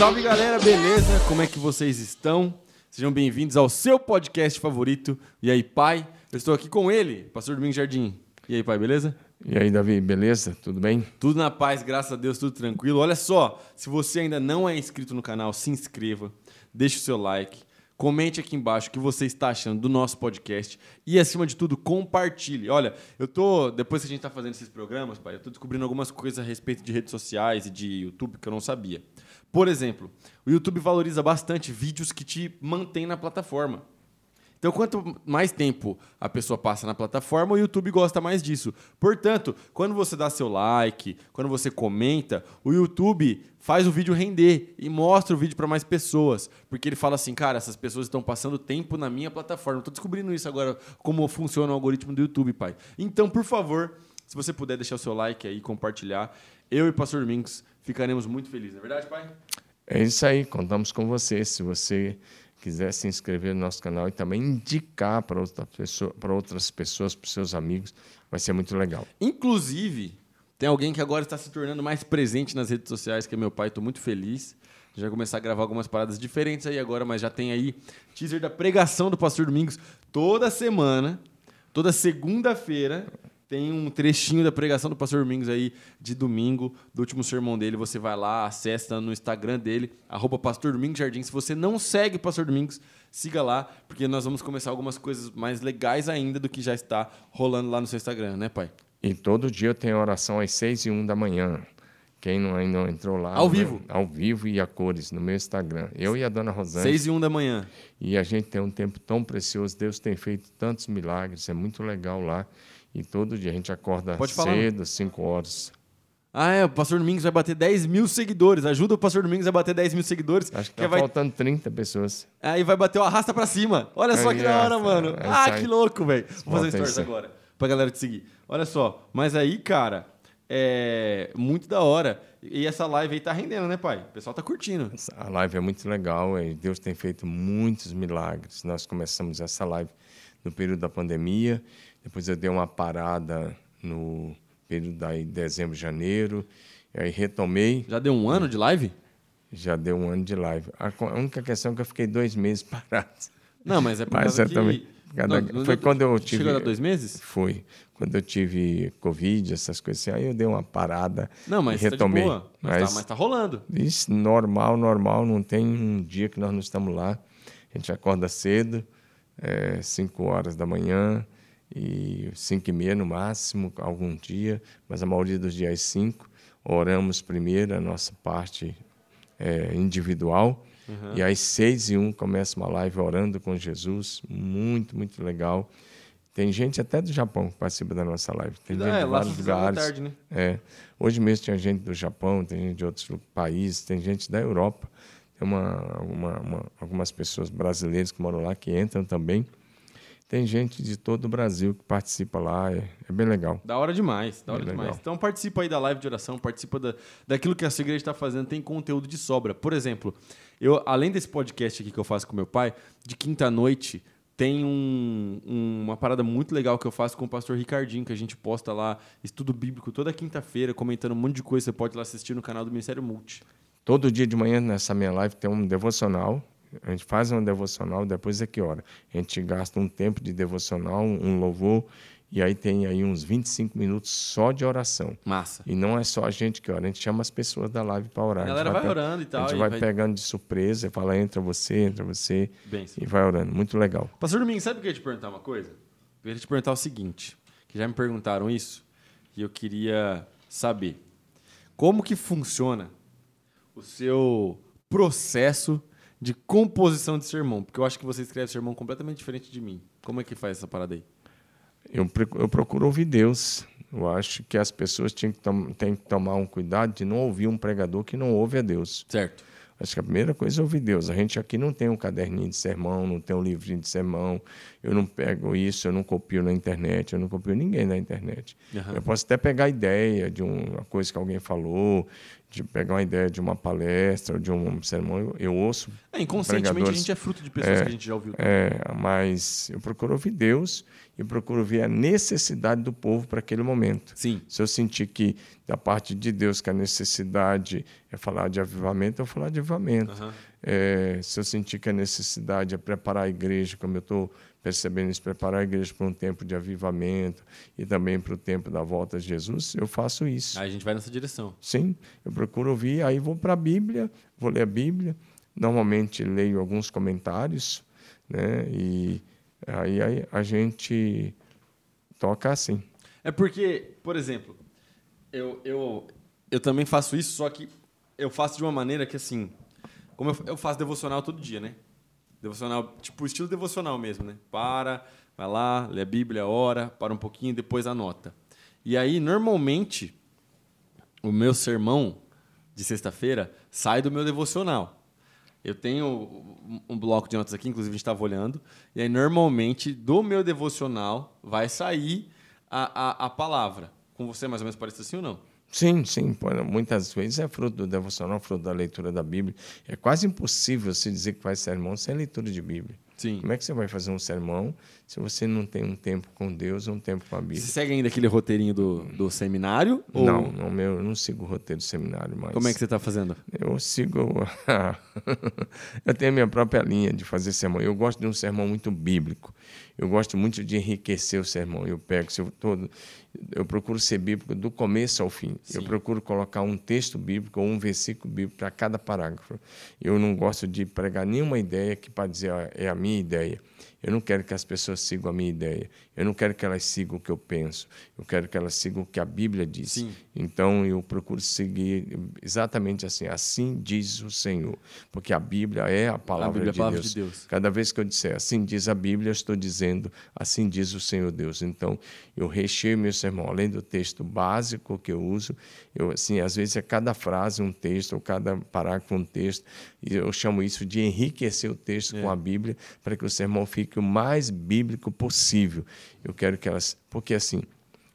salve galera, beleza? Como é que vocês estão? Sejam bem-vindos ao seu podcast favorito. E aí, pai? Eu estou aqui com ele, Pastor Domingos Jardim. E aí, pai, beleza? E aí, Davi, beleza? Tudo bem? Tudo na paz, graças a Deus, tudo tranquilo. Olha só, se você ainda não é inscrito no canal, se inscreva, deixe o seu like, comente aqui embaixo o que você está achando do nosso podcast e, acima de tudo, compartilhe. Olha, eu tô, depois que a gente está fazendo esses programas, pai, eu tô descobrindo algumas coisas a respeito de redes sociais e de YouTube que eu não sabia. Por exemplo, o YouTube valoriza bastante vídeos que te mantêm na plataforma. Então, quanto mais tempo a pessoa passa na plataforma, o YouTube gosta mais disso. Portanto, quando você dá seu like, quando você comenta, o YouTube faz o vídeo render e mostra o vídeo para mais pessoas. Porque ele fala assim, cara, essas pessoas estão passando tempo na minha plataforma. Estou descobrindo isso agora, como funciona o algoritmo do YouTube, pai. Então, por favor, se você puder deixar o seu like aí, compartilhar, eu e o Pastor Domingos ficaremos muito felizes. Não é verdade, pai? É isso aí, contamos com você. Se você quiser se inscrever no nosso canal e também indicar para outra pessoa, para outras pessoas, para os seus amigos, vai ser muito legal. Inclusive, tem alguém que agora está se tornando mais presente nas redes sociais, que é meu pai, estou muito feliz. Já começar a gravar algumas paradas diferentes aí agora, mas já tem aí teaser da pregação do Pastor Domingos toda semana, toda segunda-feira. Tem um trechinho da pregação do Pastor Domingos aí de domingo, do último sermão dele. Você vai lá, acessa no Instagram dele, arroba Pastor Domingos Jardim. Se você não segue o Pastor Domingos, siga lá, porque nós vamos começar algumas coisas mais legais ainda do que já está rolando lá no seu Instagram, né, pai? E todo dia eu tenho oração às seis e um da manhã. Quem não, ainda não entrou lá. Ao vivo? Ao vivo e a cores, no meu Instagram. Eu e a dona Rosane. Seis e um da manhã. E a gente tem um tempo tão precioso. Deus tem feito tantos milagres. É muito legal lá. E todo dia a gente acorda Pode falar. cedo, 5 horas. Ah, é, o Pastor Domingos vai bater 10 mil seguidores. Ajuda o Pastor Domingos a bater 10 mil seguidores. Acho que que tá vai... faltando 30 pessoas. Aí vai bater o arrasta pra cima. Olha só Aí, que da hora, é, mano. é ah, que louco, velho. Vou fazer stories isso agora pra galera te seguir. Olha só, mas aí, cara, é muito da hora. E essa live aí tá rendendo, né, pai? O pessoal tá curtindo. A live é muito legal e Deus tem feito muitos milagres. Nós começamos essa live no período da pandemia, depois eu dei uma parada no período daí dezembro, janeiro, e aí retomei, Já deu um ano de live? já deu um ano de live. A única questão é que eu fiquei dois meses parado. Não, mas é por Mas causa que... também- cada- Não, não foi deu- quando eu tive- Chegou a dois meses? Foi quando eu tive Covid, essas coisas assim, aí eu dei uma parada Não, mas tá retomei. boa. Mas, tá, mas tá rolando. Isso, normal, normal, não tem um dia que nós não estamos lá. A gente acorda cedo, 5 horas da manhã, e 5 e meia no máximo, algum dia, mas a maioria dos dias 5. Oramos primeiro a nossa parte eh, individual, e às 6 e 1 começa uma live orando com Jesus, muito, muito legal. Tem gente até do Japão que participa da nossa live. Tem gente É, de lá vários lugares. tarde, né? É. Hoje mesmo tinha gente do Japão, tem gente de outros países, tem gente da Europa. Tem uma, uma- uma- algumas pessoas brasileiras que moram lá que entram também. Tem gente de todo o Brasil que participa lá, é, é bem legal. Da hora demais, da hora Bem demais. legal. Então participa aí da live de oração, participa da, daquilo que a sua igreja está fazendo, tem conteúdo de sobra. Por exemplo, eu, além desse podcast aqui que eu faço com meu pai, de quinta-noite tem um- um- uma parada muito legal que eu faço com o pastor Ricardinho, que a gente posta lá, estudo bíblico toda quinta-feira, comentando um monte de coisa. Você pode ir lá assistir no canal do Ministério Multi. Todo dia de manhã nessa minha live tem um devocional. A gente faz um devocional, depois é que hora. A gente gasta um tempo de devocional, um louvor, e aí tem aí uns 25 minutos só de oração. Massa. E não é só a gente que ora, a gente chama as pessoas da live para orar. A galera vai pe- orando e tal, A gente vai, vai- pegando de surpresa, e fala, entra você, entra você, Bênção. e vai orando. Muito legal. Pastor Domingos, sabe o que eu ia te perguntar uma coisa? Eu queria te perguntar o seguinte, que já me perguntaram isso, e eu queria saber. Como que funciona o seu processo de composição de sermão? Porque eu acho que você escreve sermão completamente diferente de mim. Como é que faz essa parada aí? Eu, eu procuro ouvir Deus. Eu acho que as pessoas têm que, têm que tomar um cuidado de não ouvir um pregador que não ouve a Deus. Certo. Acho que a primeira coisa é ouvir Deus. A gente aqui não tem um caderninho de sermão, não tem um livrinho de sermão. Eu não pego isso, eu não copio na internet, eu não copio ninguém na internet. Aham. Eu posso até pegar ideia de uma coisa que alguém falou, de pegar uma ideia de uma palestra, de um sermão. Eu, ouço. É, inconscientemente a gente é fruto de pessoas que a gente já ouviu. É, mas eu procuro ouvir Deus e procuro ver a necessidade do povo para aquele momento. Sim. Se eu sentir que, da parte de Deus, que a necessidade é falar de avivamento, eu vou falar de avivamento. Aham. É, se eu sentir que a necessidade é preparar a igreja, como eu estou percebendo isso, preparar a igreja para um tempo de avivamento e também para o tempo da volta de Jesus, eu faço isso. Aí a gente vai nessa direção. Sim, eu procuro ouvir, aí vou para a Bíblia, vou ler a Bíblia. Normalmente leio alguns comentários, né? E aí, aí a gente toca assim. É porque, por exemplo, eu, eu, eu também faço isso, só que eu faço de uma maneira que, assim, como eu, eu faço devocional todo dia, né? Devocional, tipo, estilo devocional mesmo, né? Para, vai lá, lê a Bíblia, ora, para um pouquinho, depois anota. E aí, normalmente, o meu sermão de sexta-feira sai do meu devocional. Eu tenho um- bloco de notas aqui, inclusive a gente estava olhando, e aí normalmente do meu devocional vai sair a, a, a palavra. Com você é mais ou menos parece assim ou não? Sim, sim. Muitas vezes é fruto do devocional, fruto da leitura da Bíblia. É quase impossível se dizer que faz sermão sem leitura de Bíblia. Sim. Como é que você vai fazer um sermão se você não tem um tempo com Deus um tempo com a Você Bíblia? segue ainda aquele roteirinho do, do seminário? Ou Não, não, meu, eu não sigo o roteiro do seminário mais. Como é que você está fazendo? Eu sigo. eu tenho a minha própria linha de fazer sermão. Eu gosto de um sermão muito bíblico. Eu gosto muito de enriquecer o sermão. Eu pego, se eu todo, eu procuro ser bíblico do começo ao fim. Eu Sim. procuro colocar um texto bíblico ou um versículo bíblico para cada parágrafo. Eu não gosto de pregar nenhuma ideia que para dizer "Ah, é a minha ideia. Eu não quero que as pessoas sigam a minha ideia. Eu não quero que elas sigam o que eu penso. Eu quero que elas sigam o que a Bíblia diz. Sim. Então eu procuro seguir exatamente assim. Assim diz o Senhor, porque a Bíblia é a palavra, Bíblia é a de, palavra Deus. de Deus. Cada vez que eu disser assim diz a Bíblia, eu estou dizendo assim diz o Senhor Deus. Então eu recheio meu sermão, além do texto básico que eu uso, eu assim às vezes é cada frase um texto ou cada parágrafo um texto. E eu chamo isso de enriquecer o texto É. com a Bíblia para que o sermão fique o mais bíblico possível. Eu quero que elas, porque assim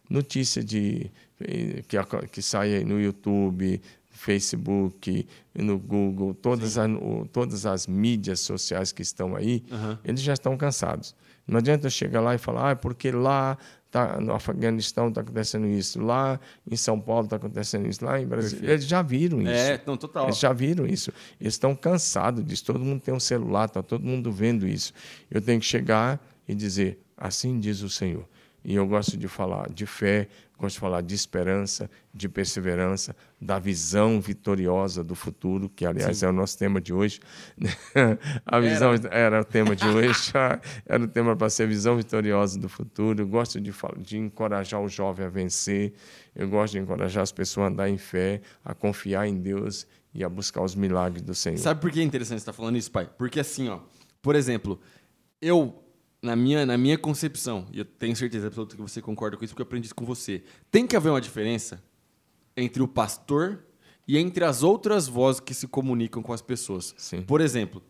notícia de eh, que, que sai no YouTube, Facebook, no Google, todas, as, todas as mídias sociais que estão aí, Aham. eles já estão cansados. Não adianta eu chegar lá e falar, ah, é porque lá tá, no Afeganistão está acontecendo isso, lá em São Paulo está acontecendo isso, lá em Brasília. Perfeito. Eles já viram isso. É, não, total. Eles já viram isso. Eles estão cansados disso. Todo mundo tem um celular, está todo mundo vendo isso. Eu tenho que chegar e dizer: assim diz o Senhor. E eu gosto de falar de fé, gosto de falar de esperança, de perseverança, da visão vitoriosa do futuro, que aliás é o nosso tema de hoje. A visão era, o tema de hoje, era o tema para ser visão vitoriosa do futuro. Eu gosto de, de encorajar o jovem a vencer, eu gosto de encorajar as pessoas a andar em fé, a confiar em Deus e a buscar os milagres do Senhor. Sabe por que é interessante você estar falando isso, pai? Porque assim, ó, por exemplo, eu, na minha, na minha concepção, e eu tenho certeza absoluta que você concorda com isso, porque eu aprendi isso com você, tem que haver uma diferença entre o pastor e entre as outras vozes que se comunicam com as pessoas. Sim. Por exemplo,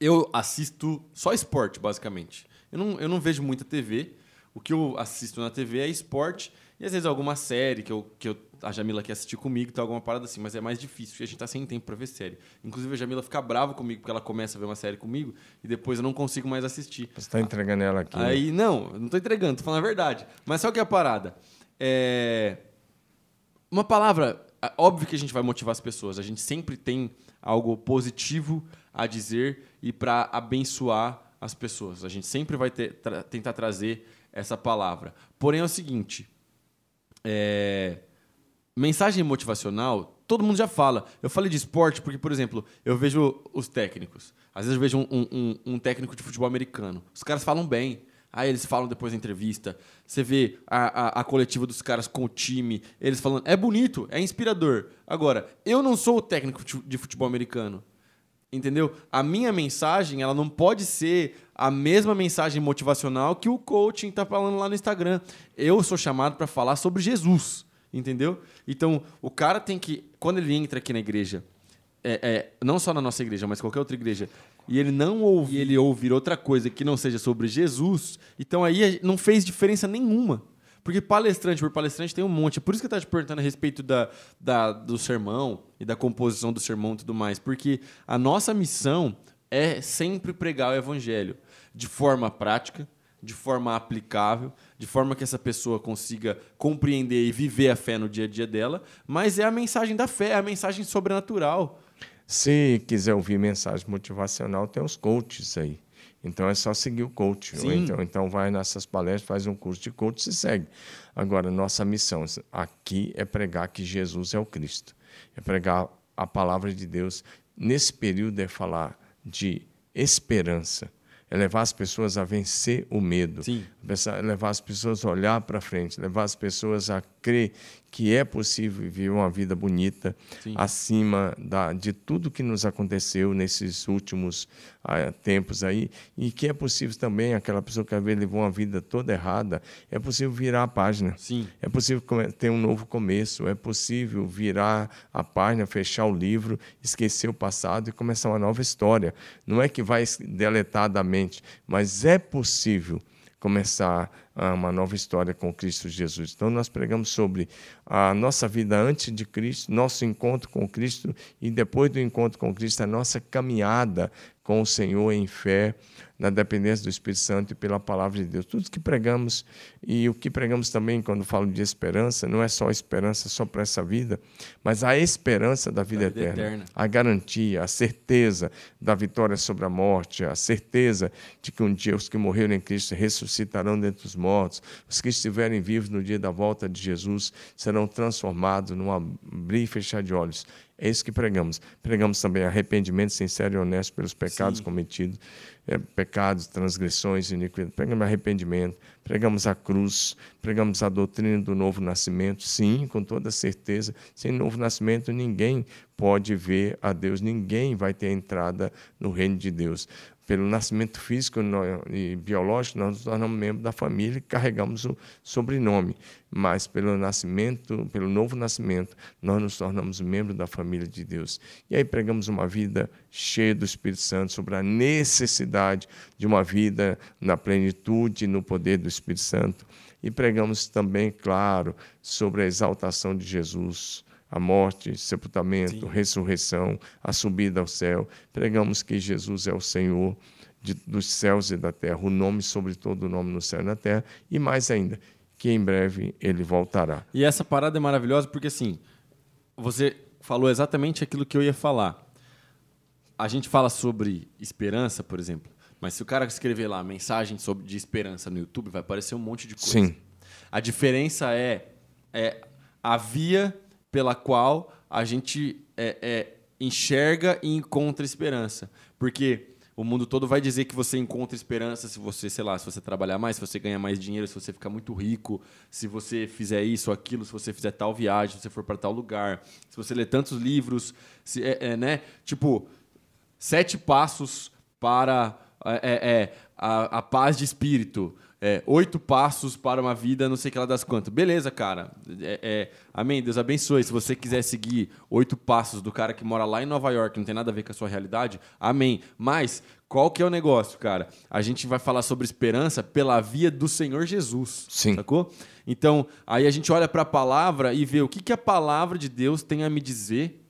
eu assisto só esporte, basicamente. Eu não, eu não vejo muita TV. O que eu assisto na TV é esporte e às vezes alguma série que, eu, que eu, a Jamila quer assistir comigo, tá alguma parada assim, mas é mais difícil, porque a gente tá sem tempo pra ver série. Inclusive a Jamila fica brava comigo porque ela começa a ver uma série comigo e depois eu não consigo mais assistir. Você está entregando ela aqui. né? Aí, não, eu não tô entregando, tô falando a verdade. Mas só que é a parada. É. Uma palavra. é Óbvio que a gente vai motivar as pessoas. A gente sempre tem algo positivo a dizer e para abençoar as pessoas. A gente sempre vai ter- tra- tentar trazer essa palavra. Porém, é o seguinte. É, Mensagem motivacional, todo mundo já fala. Eu falei de esporte porque, por exemplo, eu vejo os técnicos. Às vezes eu vejo um, um- um- técnico de futebol americano. Os caras falam bem. Aí eles falam depois da entrevista. Você vê a, a- a coletiva dos caras com o time, eles falando. É bonito, é inspirador. Agora, eu não sou o técnico de futebol americano. Entendeu? A minha mensagem, ela não pode ser a mesma mensagem motivacional que o coaching tá falando lá no Instagram. Eu sou chamado para falar sobre Jesus, entendeu? Então, o cara tem que, quando ele entra aqui na igreja, é, é, não só na nossa igreja, mas qualquer outra igreja, e ele não ouvir, ele ouvir outra coisa que não seja sobre Jesus, então aí não fez diferença nenhuma. Porque palestrante por palestrante tem um monte. É por isso que eu estava te perguntando a respeito da, da- do sermão e da composição do sermão e tudo mais. Porque a nossa missão é sempre pregar o evangelho de forma prática, de forma aplicável, de forma que essa pessoa consiga compreender e viver a fé no dia a dia dela, mas é a mensagem da fé, é a mensagem sobrenatural. Se quiser ouvir mensagem motivacional, tem os coaches aí. Então é só seguir o coach. Então, então vai nessas palestras, faz um curso de coach e segue. Agora, nossa missão aqui é pregar que Jesus é o Cristo. É pregar a palavra de Deus. Nesse período é falar de esperança é levar as pessoas a vencer o medo, Sim. levar as pessoas a olhar para frente, levar as pessoas a crer que é possível viver uma vida bonita Sim. acima da, de tudo que nos aconteceu nesses últimos ah, tempos aí e que é possível também aquela pessoa que às vezes levou uma vida toda errada é possível virar a página Sim. é possível ter um novo começo é possível virar a página fechar o livro esquecer o passado e começar uma nova história não é que vai deletar da mente mas é possível começar uma nova história com Cristo Jesus. Então, nós pregamos sobre a nossa vida antes de Cristo, nosso encontro com Cristo e depois do encontro com Cristo, a nossa caminhada com o Senhor em fé, na dependência do Espírito Santo e pela palavra de Deus. Tudo que pregamos e o que pregamos também quando falo de esperança, não é só esperança só para essa vida, mas a esperança da vida, da vida eterna, eterna, a garantia, a certeza da vitória sobre a morte, a certeza de que um dia os que morreram em Cristo ressuscitarão dentre os mortos, os que estiverem vivos no dia da volta de Jesus serão transformados num abrir e fechar de olhos é isso que pregamos. Pregamos também arrependimento sincero e honesto pelos pecados Sim. cometidos, pecados, transgressões, iniquidades. Pregamos arrependimento, pregamos a cruz, pregamos a doutrina do novo nascimento. Sim, com toda certeza. Sem novo nascimento, ninguém pode ver a Deus, ninguém vai ter entrada no reino de Deus pelo nascimento físico e biológico, nós nos tornamos membros da família e carregamos o sobrenome. Mas pelo nascimento, pelo novo nascimento, nós nos tornamos membros da família de Deus. E aí pregamos uma vida cheia do Espírito Santo, sobre a necessidade de uma vida na plenitude no poder do Espírito Santo. E pregamos também, claro, sobre a exaltação de Jesus a morte, sepultamento, Sim. ressurreição, a subida ao céu. Pregamos que Jesus é o Senhor de, dos céus e da terra, o nome sobre todo o nome no céu e na terra, e mais ainda, que em breve ele voltará. E essa parada é maravilhosa porque assim, você falou exatamente aquilo que eu ia falar. A gente fala sobre esperança, por exemplo, mas se o cara escrever lá mensagem sobre de esperança no YouTube, vai aparecer um monte de coisa. Sim. A diferença é, é a via pela qual a gente é, é, enxerga e encontra esperança. Porque o mundo todo vai dizer que você encontra esperança se você, sei lá, se você trabalhar mais, se você ganhar mais dinheiro, se você ficar muito rico, se você fizer isso aquilo, se você fizer tal viagem, se você for para tal lugar, se você ler tantos livros, se, é, é né? Tipo, sete passos para é, é, é a, a paz de espírito é, oito passos para uma vida, não sei que lá das quantas. Beleza, cara. É, é, amém. Deus abençoe. Se você quiser seguir oito passos do cara que mora lá em Nova York, não tem nada a ver com a sua realidade, amém. Mas qual que é o negócio, cara? A gente vai falar sobre esperança pela via do Senhor Jesus. Sim. Sacou? Então, aí a gente olha para a palavra e vê o que, que a palavra de Deus tem a me dizer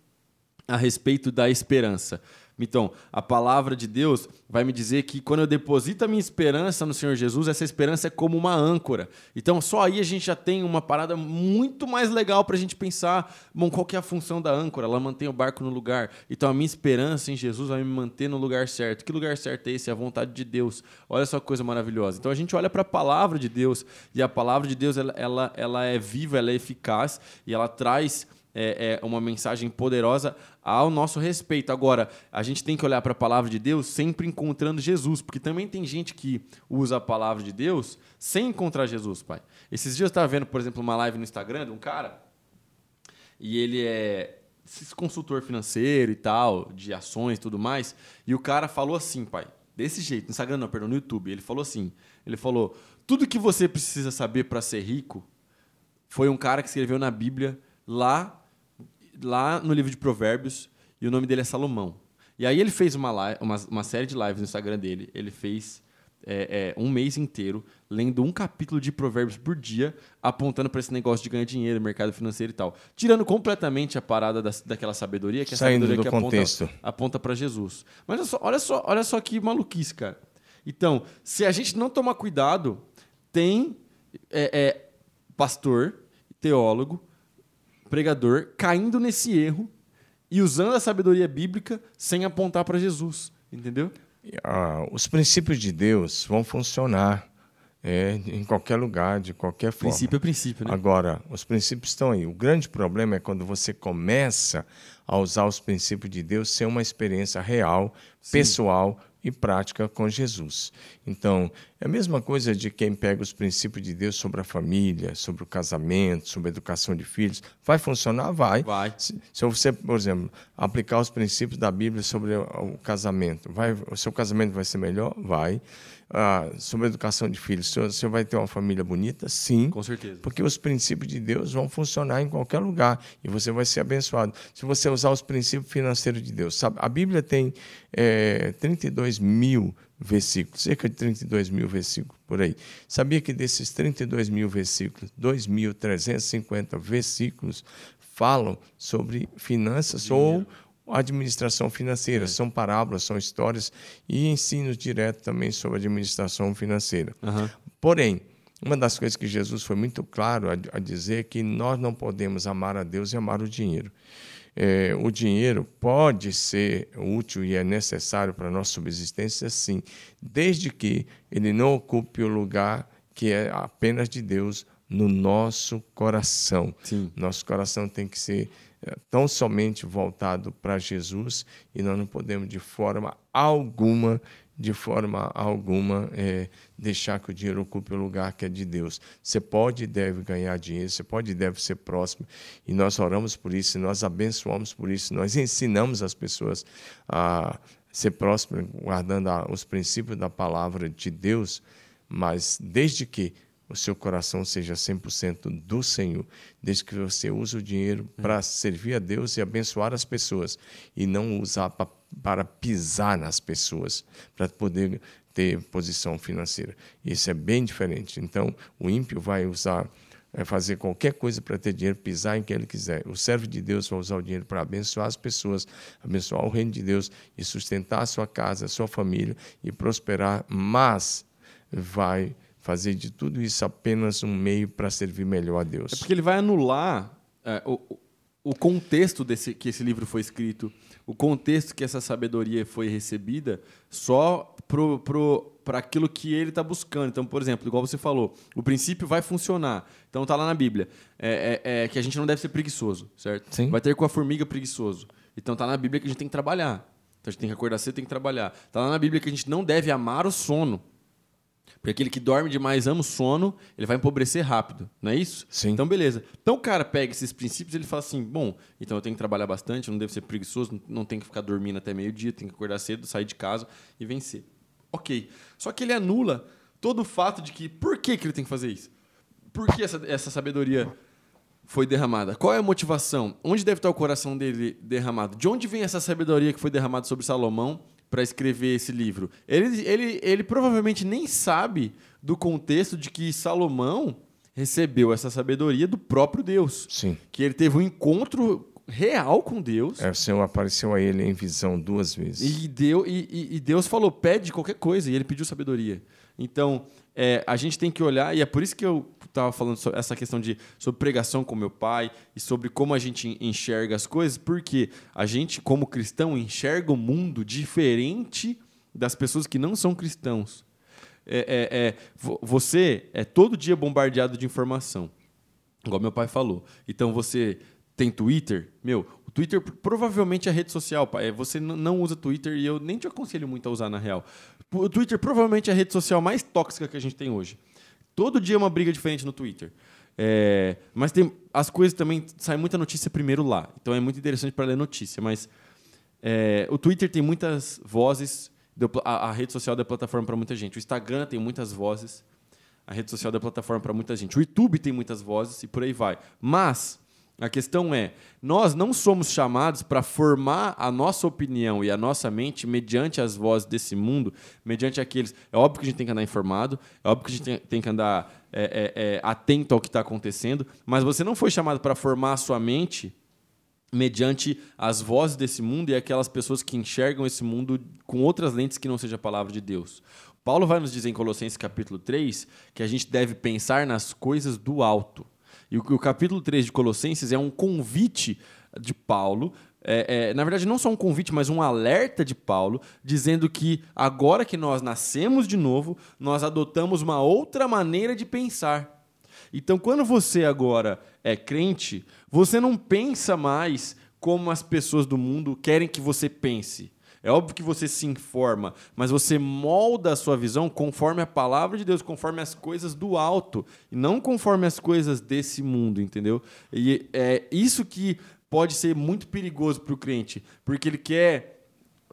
a respeito da esperança. Então, a palavra de Deus vai me dizer que quando eu deposito a minha esperança no Senhor Jesus, essa esperança é como uma âncora. Então, só aí a gente já tem uma parada muito mais legal para a gente pensar, bom, qual que é a função da âncora? Ela mantém o barco no lugar. Então, a minha esperança em Jesus vai me manter no lugar certo. Que lugar certo é esse? É a vontade de Deus. Olha só que coisa maravilhosa. Então, a gente olha para a palavra de Deus e a palavra de Deus ela, ela, ela é viva, ela é eficaz e ela traz é, é uma mensagem poderosa ao nosso respeito. Agora, a gente tem que olhar para a palavra de Deus sempre encontrando Jesus, porque também tem gente que usa a palavra de Deus sem encontrar Jesus, pai. Esses dias eu estava vendo, por exemplo, uma live no Instagram de um cara, e ele é consultor financeiro e tal, de ações e tudo mais, e o cara falou assim, pai, desse jeito, no Instagram não, perdão, no YouTube, ele falou assim, ele falou, tudo que você precisa saber para ser rico foi um cara que escreveu na Bíblia lá lá no livro de Provérbios e o nome dele é Salomão. E aí ele fez uma, live, uma, uma série de lives no Instagram dele. Ele fez é, é, um mês inteiro lendo um capítulo de Provérbios por dia, apontando para esse negócio de ganhar dinheiro, mercado financeiro e tal. Tirando completamente a parada da, daquela sabedoria, que é a Saindo sabedoria que contexto. aponta, aponta para Jesus. Mas olha só, olha só, olha só que maluquice, cara. Então, se a gente não tomar cuidado, tem é, é, pastor, teólogo, pregador caindo nesse erro e usando a sabedoria bíblica sem apontar para Jesus, entendeu? Ah, os princípios de Deus vão funcionar é, em qualquer lugar, de qualquer forma. Princípio é princípio, né? Agora, os princípios estão aí. O grande problema é quando você começa a usar os princípios de Deus sem uma experiência real, Sim. pessoal e prática com Jesus. Então, é a mesma coisa de quem pega os princípios de Deus sobre a família, sobre o casamento, sobre a educação de filhos. Vai funcionar? Vai. Vai. Se, se você, por exemplo, aplicar os princípios da Bíblia sobre o casamento, vai, o seu casamento vai ser melhor? Vai ah, sobre a educação de filhos, você vai ter uma família bonita? Sim. Com certeza. Porque os princípios de Deus vão funcionar em qualquer lugar e você vai ser abençoado. Se você usar os princípios financeiros de Deus. Sabe, a Bíblia tem é, 32 mil versículos, cerca de 32 mil versículos por aí. Sabia que desses 32 mil versículos, 2.350 versículos falam sobre finanças Dinheiro. ou administração financeira. É. São parábolas, são histórias e ensinos direto também sobre administração financeira. Uhum. Porém, uma das coisas que Jesus foi muito claro a, a, dizer é que nós não podemos amar a Deus e amar o dinheiro. É, o dinheiro pode ser útil e é necessário para a nossa subsistência, sim, desde que ele não ocupe o lugar que é apenas de Deus no nosso coração. Sim. Nosso coração tem que ser é, tão somente voltado para Jesus e nós não podemos de forma alguma, de forma alguma, é, deixar que o dinheiro ocupe o lugar que é de Deus. Você pode e deve ganhar dinheiro, você pode e deve ser próximo e nós oramos por isso, nós abençoamos por isso, nós ensinamos as pessoas a ser próximo, guardando os princípios da palavra de Deus, mas desde que o seu coração seja 100% do Senhor, desde que você use o dinheiro para servir a Deus e abençoar as pessoas e não usar pra, para pisar nas pessoas, para poder ter posição financeira. Isso é bem diferente. Então, o ímpio vai usar é fazer qualquer coisa para ter dinheiro, pisar em quem ele quiser. O servo de Deus vai usar o dinheiro para abençoar as pessoas, abençoar o reino de Deus e sustentar a sua casa, a sua família e prosperar, mas vai fazer de tudo isso apenas um meio para servir melhor a Deus. É porque ele vai anular é, o, o contexto desse que esse livro foi escrito, o contexto que essa sabedoria foi recebida, só para pro, aquilo que ele está buscando. Então, por exemplo, igual você falou, o princípio vai funcionar. Então, está lá na Bíblia é, é, é, que a gente não deve ser preguiçoso, certo? Sim. Vai ter com a formiga preguiçoso. Então, está na Bíblia que a gente tem que trabalhar. Então, a gente tem que acordar cedo, tem que trabalhar. Está lá na Bíblia que a gente não deve amar o sono. Porque aquele que dorme demais ama o sono, ele vai empobrecer rápido, não é isso? Sim. Então, beleza. Então o cara pega esses princípios e ele fala assim: bom, então eu tenho que trabalhar bastante, não devo ser preguiçoso, não tenho que ficar dormindo até meio-dia, tenho que acordar cedo, sair de casa e vencer. Ok. Só que ele anula todo o fato de que por que, que ele tem que fazer isso? Por que essa, essa sabedoria foi derramada? Qual é a motivação? Onde deve estar o coração dele derramado? De onde vem essa sabedoria que foi derramada sobre Salomão para escrever esse livro. Ele, ele, ele provavelmente nem sabe do contexto de que Salomão recebeu essa sabedoria do próprio Deus. Sim. Que ele teve um encontro real com Deus. É, o Senhor apareceu a ele em visão duas vezes. E, deu, e, e, Deus falou: pede qualquer coisa, e ele pediu sabedoria. Então, é, a gente tem que olhar, e é por isso que eu estava falando sobre essa questão de sobre pregação com meu pai e sobre como a gente enxerga as coisas, porque a gente, como cristão, enxerga o mundo diferente das pessoas que não são cristãos. É, é, é, você é todo dia bombardeado de informação, igual meu pai falou. Então você tem Twitter, meu, o Twitter provavelmente é rede social, pai. Você não usa Twitter e eu nem te aconselho muito a usar na real. O Twitter provavelmente é a rede social mais tóxica que a gente tem hoje. Todo dia é uma briga diferente no Twitter. É, mas tem as coisas também sai muita notícia primeiro lá. Então é muito interessante para ler notícia. Mas é, o Twitter tem muitas vozes. A, a, rede social da plataforma para muita gente. O Instagram tem muitas vozes. A rede social da plataforma para muita gente. O YouTube tem muitas vozes e por aí vai. Mas a questão é, nós não somos chamados para formar a nossa opinião e a nossa mente mediante as vozes desse mundo, mediante aqueles. É óbvio que a gente tem que andar informado, é óbvio que a gente tem, que andar é, é, é, atento ao que está acontecendo, mas você não foi chamado para formar a sua mente mediante as vozes desse mundo e aquelas pessoas que enxergam esse mundo com outras lentes que não seja a palavra de Deus. Paulo vai nos dizer em Colossenses capítulo 3 que a gente deve pensar nas coisas do alto. E o, o capítulo 3 de Colossenses é um convite de Paulo é, é, na verdade, não só um convite, mas um alerta de Paulo, dizendo que agora que nós nascemos de novo, nós adotamos uma outra maneira de pensar. Então, quando você agora é crente, você não pensa mais como as pessoas do mundo querem que você pense. É óbvio que você se informa, mas você molda a sua visão conforme a palavra de Deus, conforme as coisas do alto, e não conforme as coisas desse mundo, entendeu? E é isso que pode ser muito perigoso para o crente, porque ele quer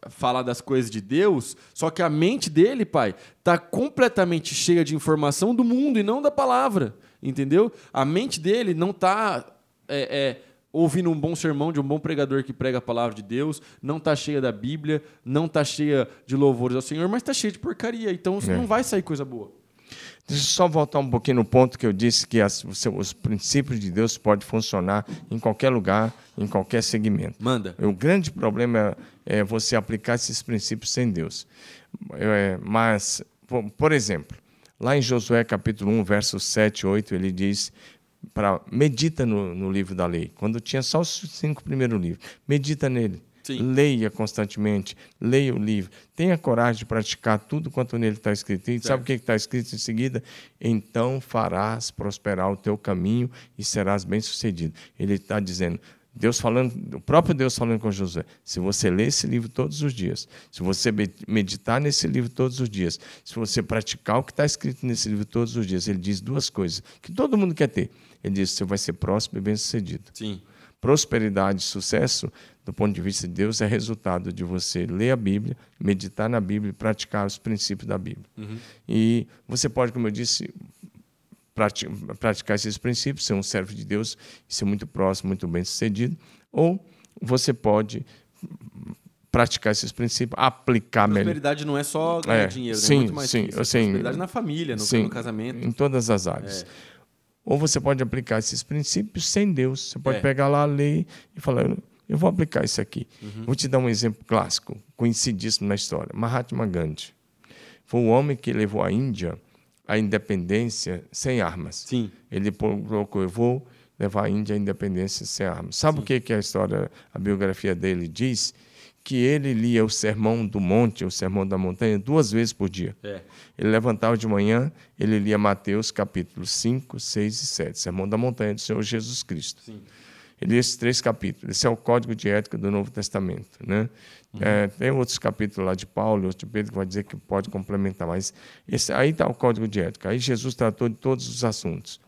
falar das coisas de Deus, só que a mente dele, pai, está completamente cheia de informação do mundo e não da palavra, entendeu? A mente dele não está é, é, ouvindo um bom sermão de um bom pregador que prega a palavra de Deus, não está cheia da Bíblia, não está cheia de louvores ao Senhor, mas está cheia de porcaria, então é. não vai sair coisa boa. Deixa eu só voltar um pouquinho no ponto que eu disse que as, os princípios de Deus podem funcionar em qualquer lugar, em qualquer segmento. Manda. O grande problema é, é você aplicar esses princípios sem Deus. É, mas, por, por, exemplo, lá em Josué capítulo 1, versos 7 e 8, ele diz para medita no, no livro da lei. Quando tinha só os cinco primeiros livros, medita nele Sim. Leia constantemente, leia o livro. Tenha coragem de praticar tudo quanto nele está escrito. E certo. sabe o que está escrito em seguida? Então farás prosperar o teu caminho e serás bem-sucedido. Ele está dizendo, Deus falando, o próprio Deus falando com José. Se você ler esse livro todos os dias, se você meditar nesse livro todos os dias, se você praticar o que está escrito nesse livro todos os dias, ele diz duas coisas que todo mundo quer ter. Ele diz: você vai ser próspero e bem-sucedido. Sim prosperidade e sucesso, do ponto de vista de Deus, é resultado de você ler a Bíblia, meditar na Bíblia e praticar os princípios da Bíblia. Uhum. E você pode, como eu disse, praticar esses princípios, ser um servo de Deus e ser muito próximo, muito bem sucedido, ou você pode praticar esses princípios, aplicar melhor. Prosperidade não é só ganhar é, dinheiro, sim, é muito mais sim, isso. Sim, prosperidade na família, no, sim, no casamento. Em todas as áreas. É. Ou você pode aplicar esses princípios sem Deus. Você pode é. pegar lá a lei e falar, eu vou aplicar isso aqui. Uhum. Vou te dar um exemplo clássico, conhecidíssimo na história. Mahatma Gandhi. Foi o homem que levou a Índia à independência sem armas. Sim. Ele colocou, eu vou levar a Índia à independência sem armas. Sabe Sim. o que, que a história, a biografia dele diz? Que ele lia o Sermão do Monte, o Sermão da Montanha, duas vezes por dia. É. Ele levantava de manhã, ele lia Mateus capítulos 5, 6 e 7, Sermão da Montanha do Senhor Jesus Cristo. Sim. Ele lia esses três capítulos. Esse é o código de ética do Novo Testamento. Né? Uhum. É, tem outros capítulos lá de Paulo, outro de Pedro, que vai dizer que pode complementar, mas esse, aí está o código de ética. Aí Jesus tratou de todos os assuntos.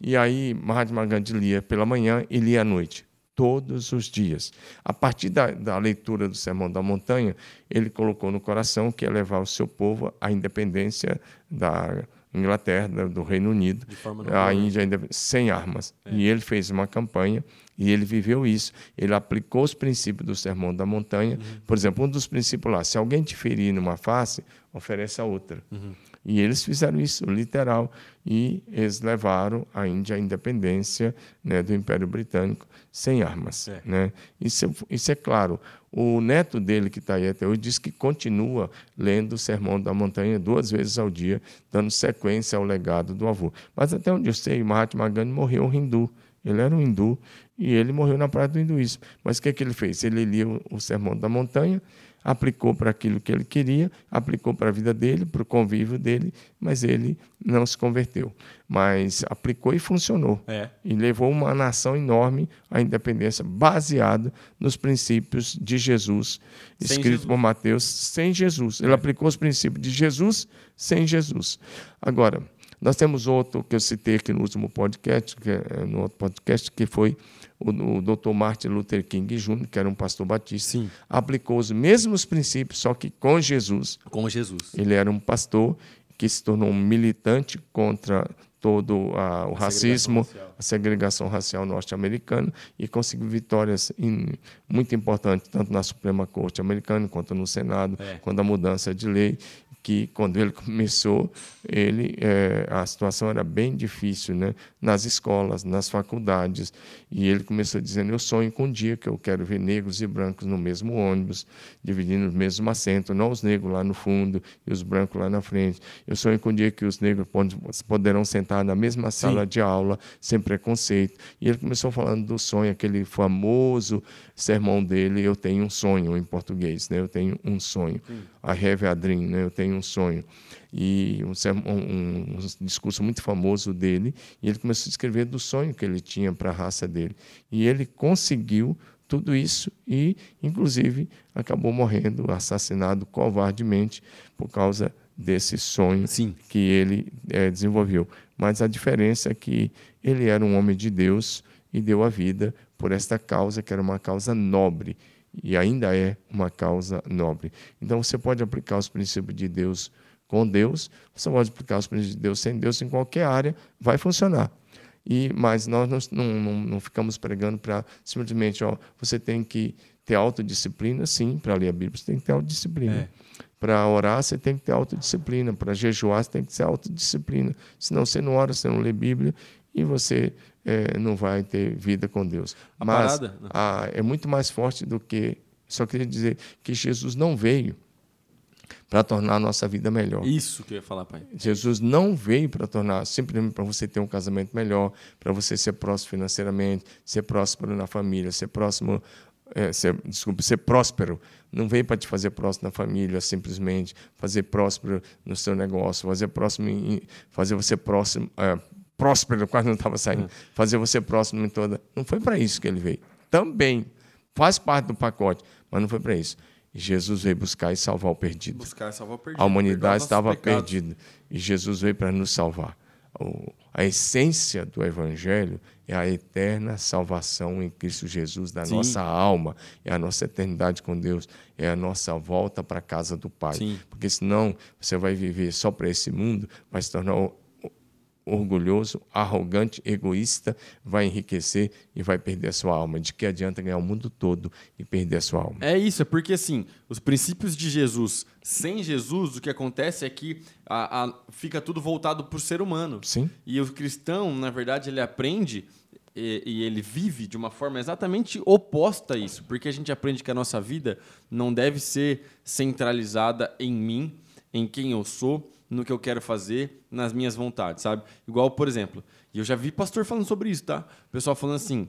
E aí Mahatma Gandhi lia pela manhã e lia à noite todos os dias. A partir da, da, leitura do Sermão da Montanha, ele colocou no coração que ia levar o seu povo à independência da Inglaterra, do Reino Unido, a Índia sem armas. É. E ele fez uma campanha e ele viveu isso. Ele aplicou os princípios do Sermão da Montanha. Uhum. Por exemplo, um dos princípios lá: se alguém te ferir numa face, oferece a outra. Uhum. E eles fizeram isso, literal, e eles levaram a Índia à independência né, do Império Britânico sem armas. É. Né? Isso, é, isso é claro. O neto dele, que está aí até hoje, diz que continua lendo o Sermão da Montanha duas vezes ao dia, dando sequência ao legado do avô. Mas até onde eu sei, Mahatma Gandhi morreu hindu. Ele era um hindu e ele morreu na praia do hinduísmo. Mas o que, é que ele fez? Ele lia o Sermão da Montanha, aplicou para aquilo que ele queria, aplicou para a vida dele, para o convívio dele, mas ele não se converteu. Mas aplicou e funcionou. É. E levou uma nação enorme à independência, baseada nos princípios de Jesus, sem escrito Jesus. por Mateus, sem Jesus. Ele é. aplicou os princípios de Jesus sem Jesus. Agora, nós temos outro que eu citei aqui no último podcast, que é, no outro podcast, que foi o, o Dr. Martin Luther King Jr., que era um pastor batista, Sim. aplicou os mesmos princípios, só que com Jesus. Com Jesus. Ele era um pastor que se tornou um militante contra todo a, o a racismo, segregação a segregação racial norte-americana e conseguiu vitórias in, muito importantes, tanto na Suprema Corte americana quanto no Senado, é. quanto a mudança de lei que quando ele começou, ele é, a situação era bem difícil, né? Nas escolas, nas faculdades, e ele começou dizendo: eu sonho com um dia que eu quero ver negros e brancos no mesmo ônibus, dividindo o mesmo assento, não os negros lá no fundo e os brancos lá na frente. Eu sonho com um dia que os negros poderão sentar na mesma sala Sim. de aula sem preconceito. E ele começou falando do sonho, aquele famoso sermão dele, eu tenho um sonho em português, né? Eu tenho um sonho. Sim. I have a dream, né? Eu tenho um sonho. E um, um, um, discurso muito famoso dele, e ele começou a escrever do sonho que ele tinha para a raça dele. E ele conseguiu tudo isso e, inclusive, acabou morrendo, assassinado covardemente por causa desse sonho Sim. que ele é, desenvolveu. Mas a diferença é que ele era um homem de Deus e deu a vida por esta causa, que era uma causa nobre e ainda é uma causa nobre. Então você pode aplicar os princípios de Deus com Deus, você pode aplicar os princípios de Deus sem Deus em qualquer área, vai funcionar. E mas nós não, não, não ficamos pregando para simplesmente, ó, você tem que ter autodisciplina, sim, para ler a Bíblia, você tem que ter autodisciplina. É. Para orar, você tem que ter autodisciplina. Para jejuar, você tem que ter autodisciplina. Senão você não ora, você não lê Bíblia e você é, não vai ter vida com Deus. A Mas a, é muito mais forte do que. Só queria dizer que Jesus não veio para tornar a nossa vida melhor. Isso que eu ia falar, pai. Jesus não veio para tornar, simplesmente para você ter um casamento melhor, para você ser próximo financeiramente, ser próspero na família, ser próximo, é, ser, desculpe, ser próspero. Não veio para te fazer próximo na família, simplesmente fazer próspero no seu negócio, fazer próximo, fazer você próximo, é, próspero, quase não estava saindo, uhum. fazer você próximo em toda. Não foi para isso que ele veio. Também faz parte do pacote, mas não foi para isso. Jesus veio buscar e salvar o perdido. Buscar e salvar o perdido. A humanidade estava perdida e Jesus veio para nos salvar. A essência do Evangelho é a eterna salvação em Cristo Jesus da Sim. nossa alma, é a nossa eternidade com Deus, é a nossa volta para a casa do Pai. Sim. Porque senão você vai viver só para esse mundo, vai se tornar orgulhoso, arrogante, egoísta, vai enriquecer e vai perder a sua alma. De que adianta ganhar o mundo todo e perder a sua alma? É isso, é porque assim, os princípios de Jesus, sem Jesus, o que acontece é que a, a, fica tudo voltado para o ser humano. Sim. E o cristão, na verdade, ele aprende e, e, ele vive de uma forma exatamente oposta a isso, porque a gente aprende que a nossa vida não deve ser centralizada em mim, em quem eu sou, no que eu quero fazer, nas minhas vontades, sabe? Igual, por exemplo, e eu já vi pastor falando sobre isso, tá? O pessoal falando assim,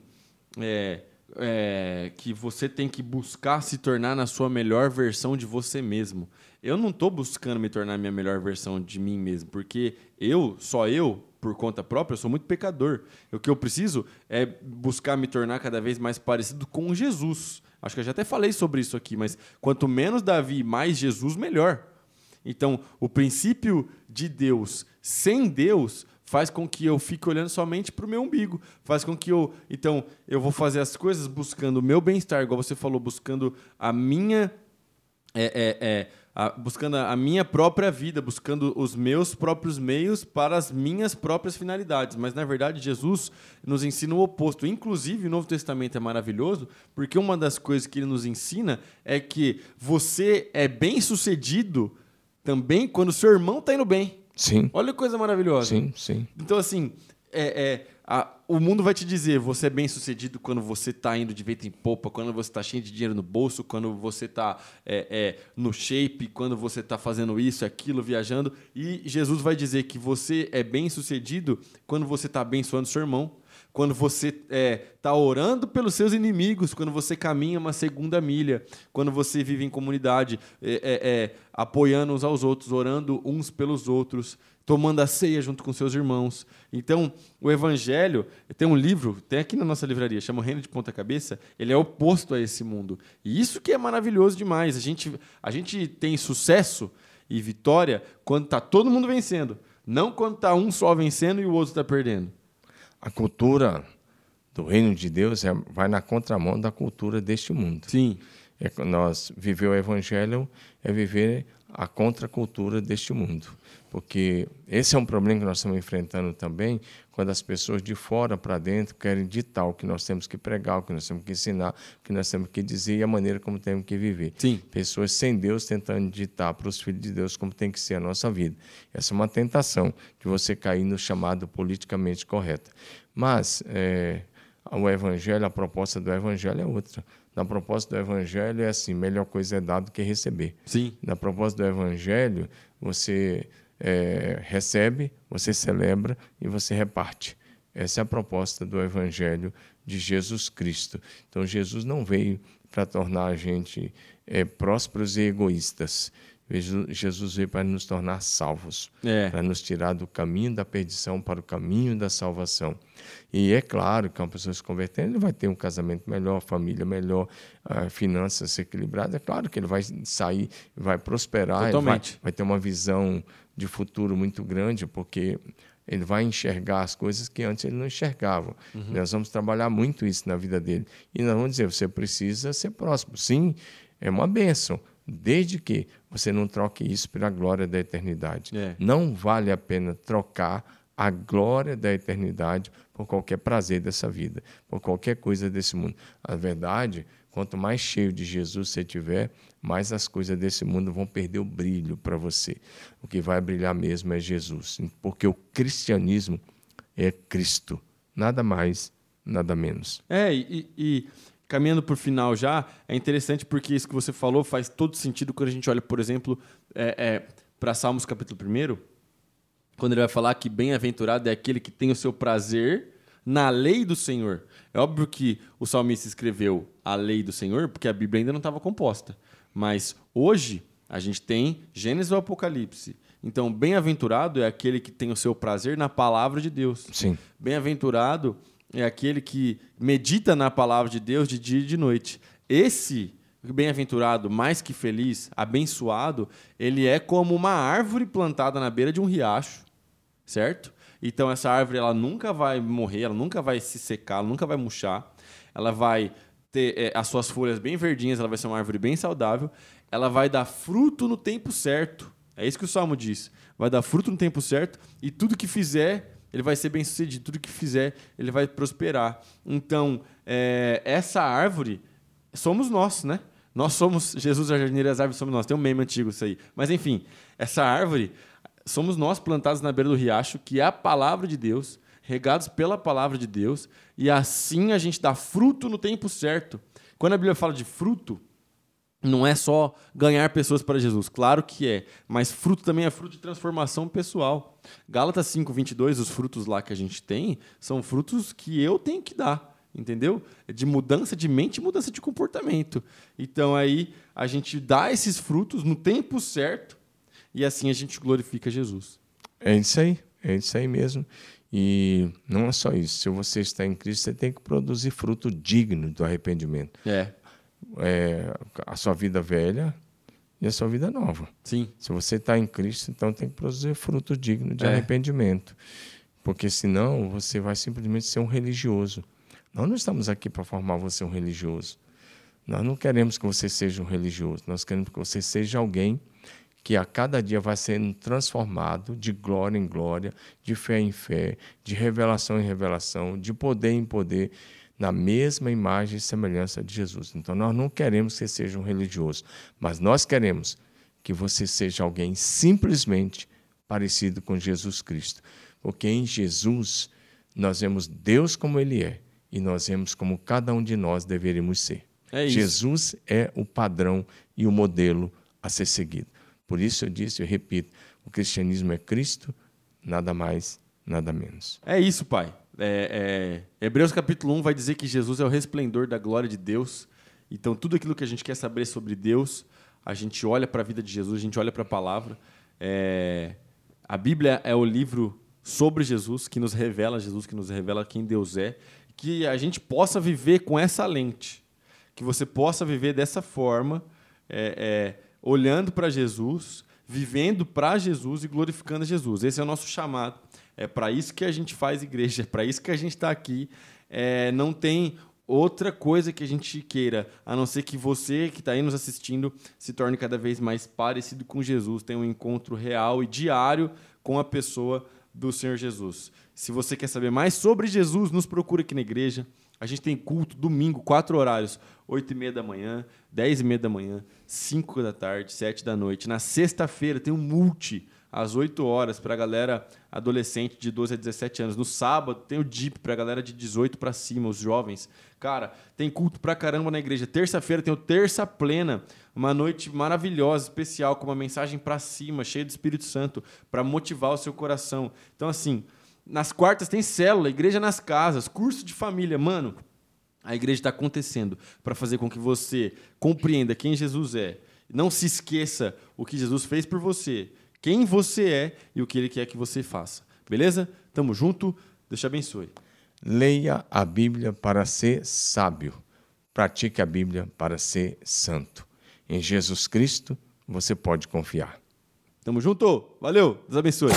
é, é, que você tem que buscar se tornar na sua melhor versão de você mesmo. Eu não estou buscando me tornar a minha melhor versão de mim mesmo, porque eu, só eu, por conta própria, sou muito pecador. O que eu preciso é buscar me tornar cada vez mais parecido com Jesus. Acho que eu já até falei sobre isso aqui, mas quanto menos Davi, mais Jesus, melhor. Então, o princípio de Deus sem Deus faz com que eu fique olhando somente para o meu umbigo, faz com que eu, então, eu vou fazer as coisas buscando o meu bem-estar, igual você falou, buscando a minha é, é, é, a, buscando a minha própria vida, buscando os meus próprios meios para as minhas próprias finalidades. Mas, na verdade, Jesus nos ensina o oposto. Inclusive, o Novo Testamento é maravilhoso, porque uma das coisas que ele nos ensina é que você é bem sucedido também quando seu irmão está indo bem. Sim. Olha que coisa maravilhosa. Sim, sim. Então, assim, é, é a, o mundo vai te dizer: você é bem sucedido quando você está indo de vento em popa, quando você está cheio de dinheiro no bolso, quando você está é, é, no shape, quando você está fazendo isso, aquilo, viajando. E Jesus vai dizer que você é bem sucedido quando você está abençoando seu irmão quando você está é, tá orando pelos seus inimigos, quando você caminha uma segunda milha, quando você vive em comunidade, é, é, é, apoiando uns aos outros, orando uns pelos outros, tomando a ceia junto com seus irmãos. Então, o Evangelho tem um livro, tem aqui na nossa livraria, chama Reino de Ponta Cabeça. Ele é oposto a esse mundo. E isso que é maravilhoso demais. A gente, a gente tem sucesso e vitória quando está todo mundo vencendo, não quando está um só vencendo e o outro está perdendo a cultura do reino de Deus é, vai na contramão da cultura deste mundo. Sim. É, nós viver o evangelho é viver a contracultura deste mundo. Porque esse é um problema que nós estamos enfrentando também, quando as pessoas de fora para dentro querem ditar o que nós temos que pregar, o que nós temos que ensinar, o que nós temos que dizer e a maneira como temos que viver. Sim. Pessoas sem Deus tentando ditar para os filhos de Deus como tem que ser a nossa vida. Essa é uma tentação de você cair no chamado politicamente correto. Mas é, o Evangelho, a proposta do Evangelho é outra. Na proposta do Evangelho é assim: melhor coisa é dar do que receber. Sim. Na proposta do Evangelho, você é, recebe, você celebra e você reparte. Essa é a proposta do Evangelho de Jesus Cristo. Então, Jesus não veio para tornar a gente é, prósperos e egoístas. Jesus veio para nos tornar salvos, É. para nos tirar do caminho da perdição para o caminho da salvação. E é claro que uma pessoa se convertendo, ele vai ter um casamento melhor, família melhor, ah, finanças equilibradas. É claro que ele vai sair, vai prosperar, vai, vai ter uma visão de futuro muito grande, porque ele vai enxergar as coisas que antes ele não enxergava. Nós vamos trabalhar muito isso na vida dele. E nós vamos dizer, você precisa ser próximo. Sim, é uma bênção, desde que você não troque isso pela glória da eternidade. É. Não vale a pena trocar a glória da eternidade por qualquer prazer dessa vida, por qualquer coisa desse mundo. A verdade, quanto mais cheio de Jesus você tiver, mais as coisas desse mundo vão perder o brilho para você. O que vai brilhar mesmo é Jesus, porque o cristianismo é Cristo, nada mais, nada menos. É, e, e caminhando para o final já, é interessante porque isso que você falou faz todo sentido quando a gente olha, por exemplo, para Salmos capítulo 1, quando ele vai falar que bem-aventurado é aquele que tem o seu prazer na lei do Senhor. É óbvio que o salmista escreveu a lei do Senhor porque a Bíblia ainda não estava composta. Mas hoje a gente tem Gênesis ou Apocalipse. Então, bem-aventurado é aquele que tem o seu prazer na palavra de Deus. Sim. Bem-aventurado é aquele que medita na palavra de Deus de dia e de noite. Esse bem-aventurado, mais que feliz, abençoado, ele é como uma árvore plantada na beira de um riacho, certo? Então essa árvore ela nunca vai morrer, ela nunca vai se secar, ela nunca vai murchar. Ela vai ter é, as suas folhas bem verdinhas, ela vai ser uma árvore bem saudável. Ela vai dar fruto no tempo certo. É isso que o Salmo diz. Vai dar fruto no tempo certo e tudo que fizer ele vai ser bem sucedido. Tudo que fizer, ele vai prosperar. Então, é, essa árvore somos nós, né? Nós somos Jesus, a jardineira as árvores somos nós. Tem um meme antigo isso aí. Mas, enfim, essa árvore somos nós plantados na beira do riacho, que é a palavra de Deus, regados pela palavra de Deus, e assim a gente dá fruto no tempo certo. Quando a Bíblia fala de fruto, não é só ganhar pessoas para Jesus, claro que é, mas fruto também é fruto de transformação pessoal. Gálatas 5, 22, os frutos lá que a gente tem, são frutos que eu tenho que dar, entendeu? De mudança de mente e mudança de comportamento. Então aí a gente dá esses frutos no tempo certo e assim a gente glorifica Jesus. É isso aí, é isso aí mesmo. E não é só isso. Se você está em Cristo, você tem que produzir fruto digno do arrependimento. É, É, a sua vida velha e a sua vida nova. sim. Se você está em Cristo, então tem que produzir fruto digno de É. arrependimento. Porque senão você vai simplesmente ser um religioso. Nós não estamos aqui para formar você um religioso. Nós não queremos que você seja um religioso. Nós queremos que você seja alguém que a cada dia vai sendo transformado de glória em glória, de fé em fé, de revelação em revelação, de poder em poder, na mesma imagem e semelhança de Jesus. Então nós não queremos que você seja um religioso, mas nós queremos que você seja alguém simplesmente parecido com Jesus Cristo. Porque em Jesus nós vemos Deus como Ele é e nós vemos como cada um de nós deveríamos ser. É. Jesus é o padrão e o modelo a ser seguido. Por isso eu disse, eu repito, o cristianismo é Cristo, nada mais, nada menos. É isso, pai. É, é, Hebreus capítulo 1 vai dizer que Jesus é o resplendor da glória de Deus. Então, tudo aquilo que a gente quer saber sobre Deus, a gente olha para a vida de Jesus, a gente olha para a palavra. É, a Bíblia é o livro sobre Jesus, que nos revela Jesus, que nos revela quem Deus é. Que a gente possa viver com essa lente. Que você possa viver dessa forma, é, é, olhando para Jesus, vivendo para Jesus e glorificando Jesus. Esse é o nosso chamado. É para isso que a gente faz igreja, é para isso que a gente está aqui. É, não tem outra coisa que a gente queira, a não ser que você que está aí nos assistindo se torne cada vez mais parecido com Jesus, tenha um encontro real e diário com a pessoa do Senhor Jesus. Se você quer saber mais sobre Jesus, nos procura aqui na igreja. A gente tem culto domingo, quatro horários: 8 e meia da manhã, 10 e meia da manhã, 5 da tarde, 7 da noite. Na sexta-feira tem um multi às 8 horas para a galera adolescente de 12 a 17 anos. No sábado tem o DIP para a galera de 18 para cima, os jovens. Cara, tem culto pra caramba na igreja. Terça-feira tem o Terça Plena, uma noite maravilhosa, especial, com uma mensagem para cima, cheia do Espírito Santo, para motivar o seu coração. Então, assim, nas quartas tem célula, igreja nas casas, curso de família. Mano, a igreja está acontecendo para fazer com que você compreenda quem Jesus é. Não se esqueça o que Jesus fez por você, quem você é e o que ele quer que você faça. Beleza? Tamo junto. Deus te abençoe. Leia a Bíblia para ser sábio. Pratique a Bíblia para ser santo. Em Jesus Cristo você pode confiar. Tamo junto. Valeu. Deus abençoe.